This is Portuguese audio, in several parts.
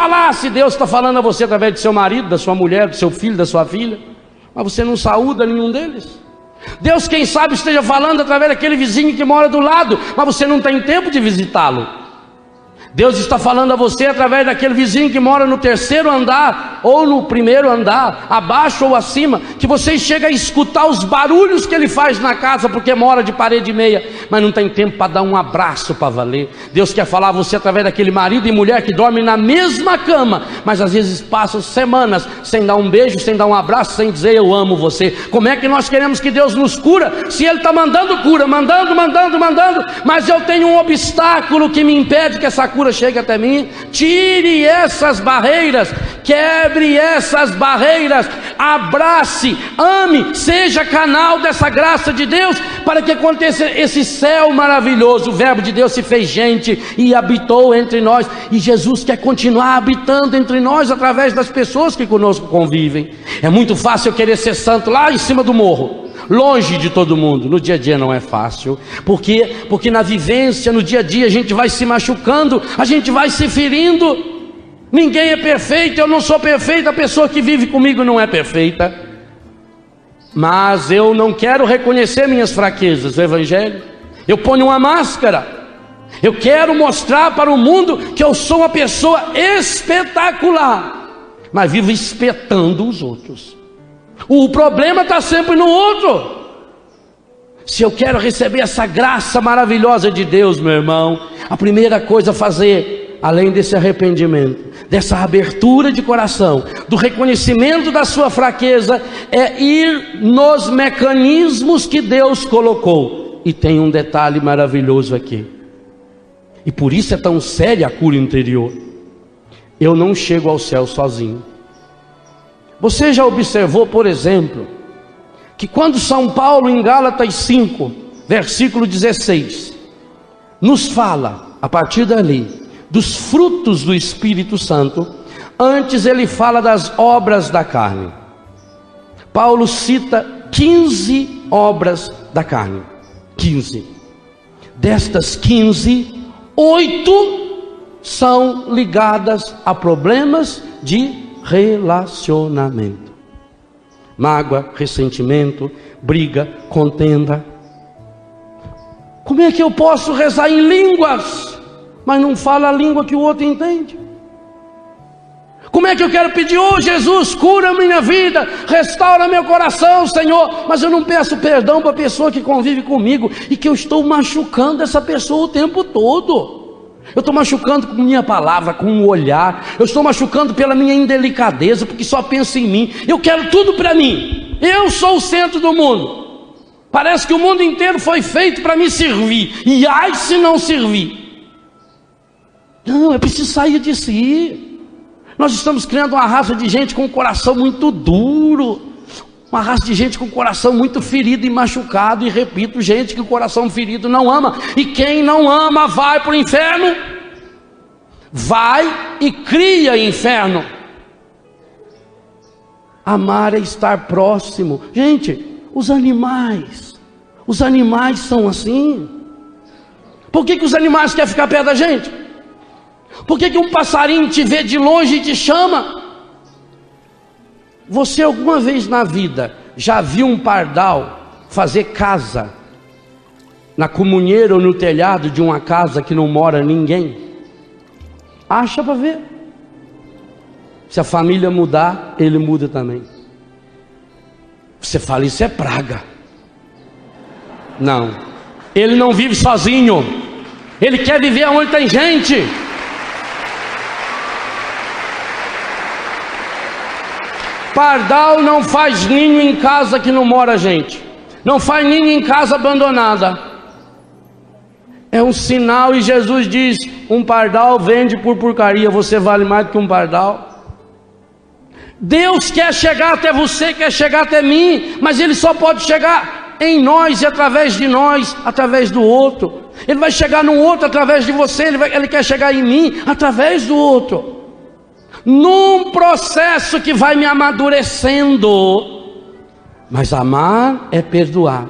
falasse. Deus está falando a você através do seu marido, da sua mulher, do seu filho, da sua filha. Mas você não saúda nenhum deles. Deus, quem sabe, esteja falando através daquele vizinho que mora do lado, mas você não tem tempo de visitá-lo. Deus está falando a você através daquele vizinho que mora no terceiro andar ou no primeiro andar, abaixo ou acima, que você chega a escutar os barulhos que ele faz na casa porque mora de parede meia, mas não tem tempo para dar um abraço para valer. Deus quer falar a você através daquele marido e mulher que dormem na mesma cama, mas às vezes passam semanas sem dar um beijo, sem dar um abraço, sem dizer eu amo você. Como é que nós queremos que Deus nos cura se Ele está mandando cura, mandando, mandando, mandando, mas eu tenho um obstáculo que me impede que essa cura cura chegue até mim. Tire essas barreiras, quebre essas barreiras, abrace, ame, seja canal dessa graça de Deus, para que aconteça esse céu maravilhoso. O Verbo de Deus se fez gente e habitou entre nós, e Jesus quer continuar habitando entre nós através das pessoas que conosco convivem. É muito fácil eu querer ser santo lá em cima do morro longe de todo mundo. No dia a dia não é fácil, porque porque na vivência, no dia a dia a gente vai se machucando, a gente vai se ferindo. Ninguém é perfeito, eu não sou perfeito, a pessoa que vive comigo não é perfeita. Mas eu não quero reconhecer minhas fraquezas, o evangelho. Eu ponho uma máscara. Eu quero mostrar para o mundo que eu sou uma pessoa espetacular, mas vivo espetando os outros. O problema está sempre no outro. Se eu quero receber essa graça maravilhosa de Deus, meu irmão, a primeira coisa a fazer, além desse arrependimento, dessa abertura de coração, do reconhecimento da sua fraqueza, é ir nos mecanismos que Deus colocou. E tem um detalhe maravilhoso aqui. E por isso é tão séria a cura interior. Eu não chego ao céu sozinho. Você já observou, por exemplo, que quando São Paulo, em Gálatas 5, versículo 16, nos fala, a partir dali, dos frutos do Espírito Santo, antes ele fala das obras da carne. Paulo cita 15 obras da carne. 15. Destas 15, oito são ligadas a problemas de relacionamento. Mágoa, ressentimento, briga, contenda. Como é que eu posso rezar em línguas, mas não fala a língua que o outro entende? Como é que eu quero pedir, oh Jesus, cura minha vida, restaura meu coração, Senhor, mas eu não peço perdão para a pessoa que convive comigo e que eu estou machucando essa pessoa o tempo todo. Eu estou machucando com minha palavra, com o um olhar. Eu estou machucando pela minha indelicadeza, porque só penso em mim. Eu quero tudo para mim. Eu sou o centro do mundo. Parece que o mundo inteiro foi feito para me servir. E ai se não servir. Não, é preciso sair de si. Nós estamos criando uma raça de gente com um coração muito duro. Uma raça de gente com o coração muito ferido e machucado, e repito, gente que o coração ferido não ama, e quem não ama vai para o inferno, vai e cria inferno. Amar é estar próximo, gente, os animais, os animais são assim. Por que, que os animais querem ficar perto da gente? Por que, que um passarinho te vê de longe e te chama? Você alguma vez na vida já viu um pardal fazer casa na comunheira ou no telhado de uma casa que não mora ninguém? Acha para ver. Se a família mudar, ele muda também. Você fala, isso é praga. Não, ele não vive sozinho, ele quer viver onde tem gente. Pardal não faz ninho em casa que não mora gente. Não faz ninho em casa abandonada. É um sinal e Jesus diz: um pardal vende por porcaria, você vale mais do que um pardal. Deus quer chegar até você, quer chegar até mim, mas Ele só pode chegar em nós e através de nós, através do outro. Ele vai chegar no outro através de você, ele, vai, ele quer chegar em mim através do outro num processo que vai me amadurecendo. Mas amar é perdoar,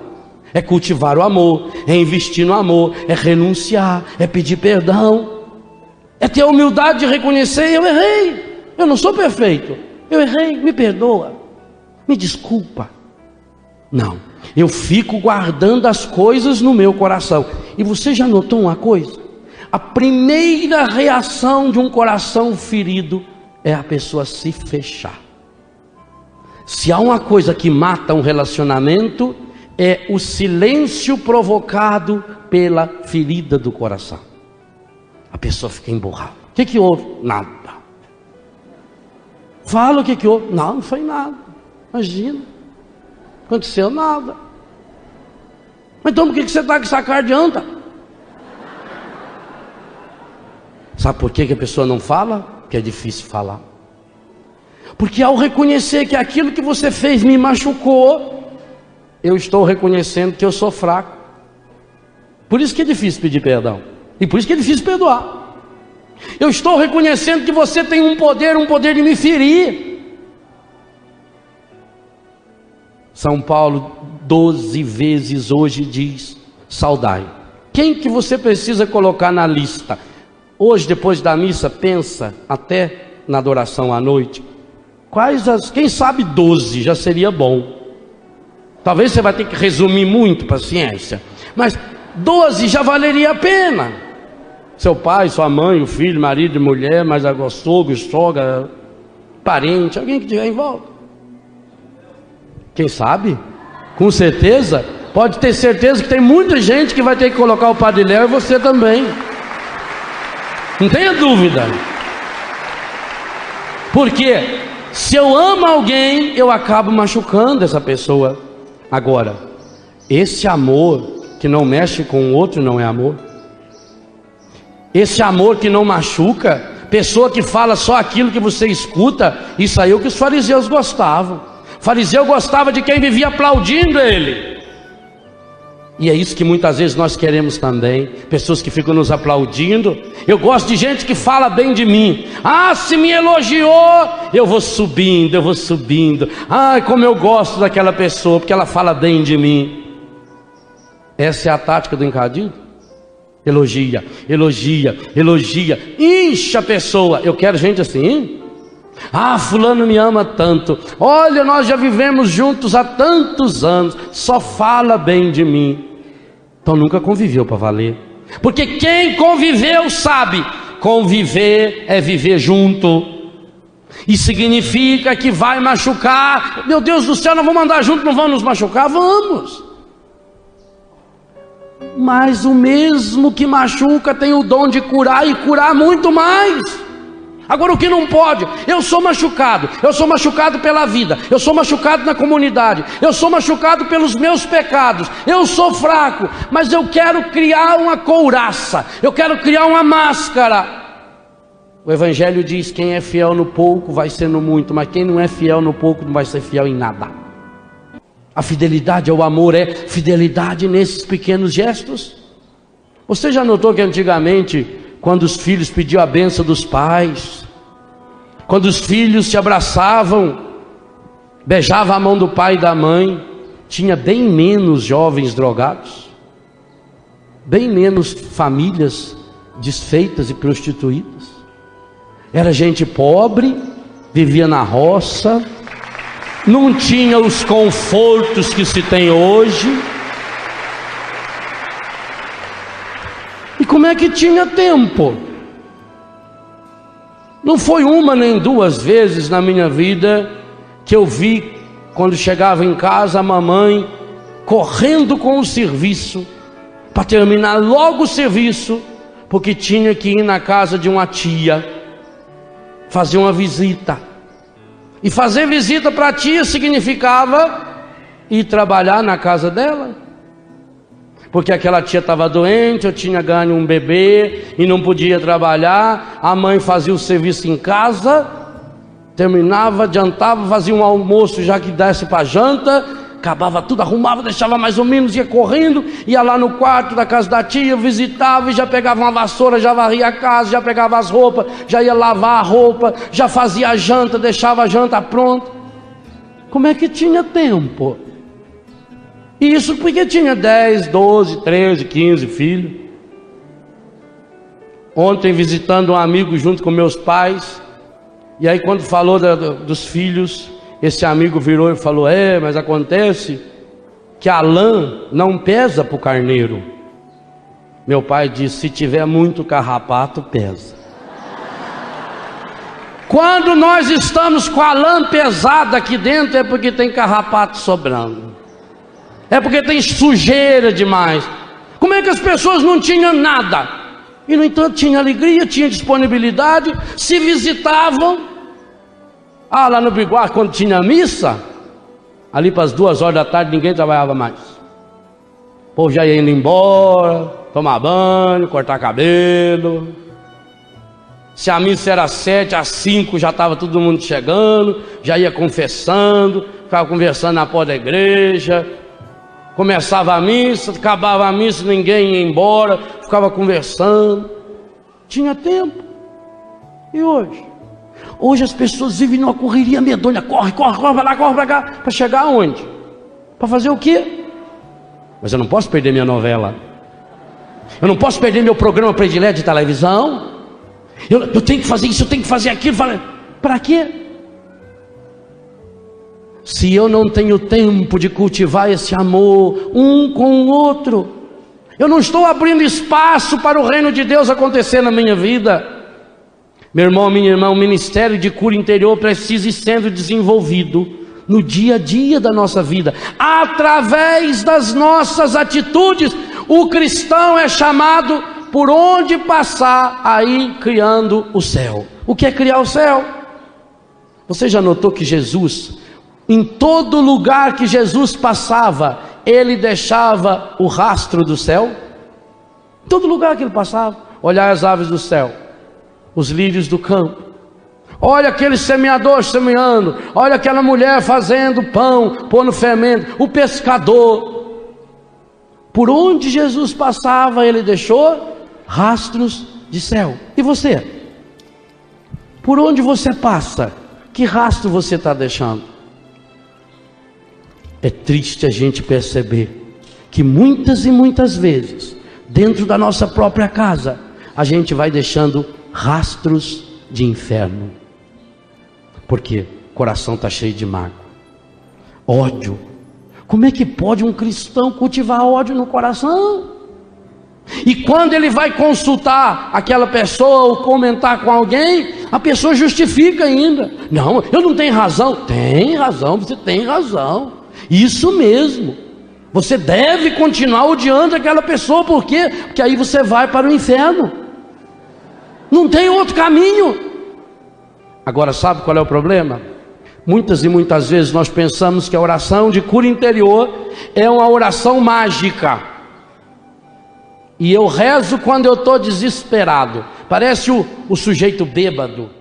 é cultivar o amor, é investir no amor, é renunciar, é pedir perdão. É ter a humildade de reconhecer: eu errei, eu não sou perfeito, eu errei, me perdoa, me desculpa. Não, eu fico guardando as coisas no meu coração. E você já notou uma coisa? A primeira reação de um coração ferido é a pessoa se fechar. Se há uma coisa que mata um relacionamento, é o silêncio provocado pela ferida do coração. A pessoa fica emburrada. O que, que houve? Nada. Fala o que, que houve. Não, não foi nada. Imagina. Aconteceu nada. Então por que, que você está com essa cara de anta? Sabe por que, que a pessoa não fala? Porque é difícil falar. Porque ao reconhecer que aquilo que você fez me machucou, eu estou reconhecendo que eu sou fraco. Por isso que é difícil pedir perdão. E por isso que é difícil perdoar. Eu estou reconhecendo que você tem um poder, um poder de me ferir. São Paulo, doze vezes hoje diz: saudai. Quem que você precisa colocar na lista? Hoje, depois da missa, pensa até na adoração à noite. Quais as, quem sabe doze já seria bom. Talvez você vai ter que resumir muito, paciência. Mas 12 já valeria a pena. Seu pai, sua mãe, o filho, marido, mulher, mas agora sogro, sogra, parente, alguém que estiver em volta. Quem sabe? Com certeza, pode ter certeza que tem muita gente que vai ter que colocar o Padre Léo e você também. Não tenha dúvida. Porque se eu amo alguém, eu acabo machucando essa pessoa. Agora, esse amor que não mexe com o outro não é amor. Esse amor que não machuca, pessoa que fala só aquilo que você escuta, isso aí é o que os fariseus gostavam. O fariseu gostava de quem vivia aplaudindo ele. E é isso que muitas vezes nós queremos também. Pessoas que ficam nos aplaudindo. Eu gosto de gente que fala bem de mim. Ah, se me elogiou, eu vou subindo, eu vou subindo. Ai, como eu gosto daquela pessoa, porque ela fala bem de mim. Essa é a tática do encadido. Elogia, elogia, elogia. Incha a pessoa. Eu quero gente assim. Ah, fulano me ama tanto. Olha, nós já vivemos juntos há tantos anos. Só fala bem de mim. Então nunca conviveu para valer. Porque quem conviveu sabe, conviver é viver junto. E significa que vai machucar. Meu Deus do céu, nós vamos andar junto, não vamos nos machucar? Vamos. Mas o mesmo que machuca tem o dom de curar e curar muito mais. Agora o que não pode? Eu sou machucado, eu sou machucado pela vida, eu sou machucado na comunidade, eu sou machucado pelos meus pecados, eu sou fraco, mas eu quero criar uma couraça, eu quero criar uma máscara. O Evangelho diz: quem é fiel no pouco vai ser no muito, mas quem não é fiel no pouco não vai ser fiel em nada. A fidelidade ao amor é fidelidade nesses pequenos gestos. Você já notou que antigamente quando os filhos pediam a benção dos pais, quando os filhos se abraçavam, beijavam a mão do pai e da mãe, tinha bem menos jovens drogados, bem menos famílias desfeitas e prostituídas. Era gente pobre, vivia na roça, não tinha os confortos que se tem hoje como é que tinha tempo? Não foi uma nem duas vezes na minha vida que eu vi, quando chegava em casa, a mamãe correndo com o serviço, para terminar logo o serviço, porque tinha que ir na casa de uma tia, fazer uma visita. E fazer visita para a tia significava ir trabalhar na casa dela porque aquela tia estava doente, eu tinha ganho um bebê e não podia trabalhar. A mãe fazia o serviço em casa, terminava, adiantava, fazia um almoço já que desse para janta, acabava tudo, arrumava, deixava mais ou menos, ia correndo, ia lá no quarto da casa da tia, visitava e já pegava uma vassoura, já varria a casa, já pegava as roupas, já ia lavar a roupa, já fazia a janta, deixava a janta pronta. Como é que tinha tempo? Isso porque tinha 10, 12, 13, 15 filhos. Ontem visitando um amigo junto com meus pais, e aí quando falou da, dos filhos, esse amigo virou e falou: É, mas acontece que a lã não pesa para o carneiro. Meu pai disse: Se tiver muito carrapato, pesa. Quando nós estamos com a lã pesada aqui dentro, é porque tem carrapato sobrando, é porque tem sujeira demais. Como é que as pessoas não tinham nada? E no entanto tinha alegria, tinha disponibilidade, se visitavam. Ah, lá no Biguá, quando tinha missa, ali para as duas horas da tarde ninguém trabalhava mais. O povo já ia indo embora, tomar banho, cortar cabelo. Se a missa era sete, às cinco já estava todo mundo chegando, já ia confessando, ficava conversando na porta da igreja. Começava a missa, acabava a missa, ninguém ia embora, ficava conversando. Tinha tempo. E hoje? Hoje as pessoas vivem numa correria medonha, corre, corre, corre, vai lá, corre para cá, para chegar aonde? Para fazer o quê? Mas eu não posso perder minha novela. Eu não posso perder meu programa predileto de televisão. Eu, eu tenho que fazer isso, eu tenho que fazer aquilo. Para quê? Se eu não tenho tempo de cultivar esse amor um com o outro, eu não estou abrindo espaço para o reino de Deus acontecer na minha vida. Meu irmão, minha irmã, o ministério de cura interior precisa ir sendo desenvolvido no dia a dia da nossa vida, através das nossas atitudes. O cristão é chamado por onde passar, aí criando o céu. O que é criar o céu? Você já notou que Jesus, em todo lugar que Jesus passava, ele deixava o rastro do céu? Em todo lugar que ele passava, olhar as aves do céu, os lírios do campo. Olha aquele semeador semeando, olha aquela mulher fazendo pão, pondo fermento, o pescador. Por onde Jesus passava, ele deixou rastros de céu. E você? Por onde você passa? Que rastro você está deixando? É triste a gente perceber que muitas e muitas vezes, dentro da nossa própria casa, a gente vai deixando rastros de inferno. Porque o coração está cheio de mágoa, ódio. Como é que pode um cristão cultivar ódio no coração? E quando ele vai consultar aquela pessoa ou comentar com alguém, a pessoa justifica ainda. Não, eu não tenho razão. Tem razão, você tem razão. Isso mesmo. Você deve continuar odiando aquela pessoa, por quê? Porque aí você vai para o inferno. Não tem outro caminho. Agora, sabe qual é o problema? Muitas e muitas vezes nós pensamos que a oração de cura interior é uma oração mágica. E eu rezo quando eu estou desesperado. Parece o, o sujeito bêbado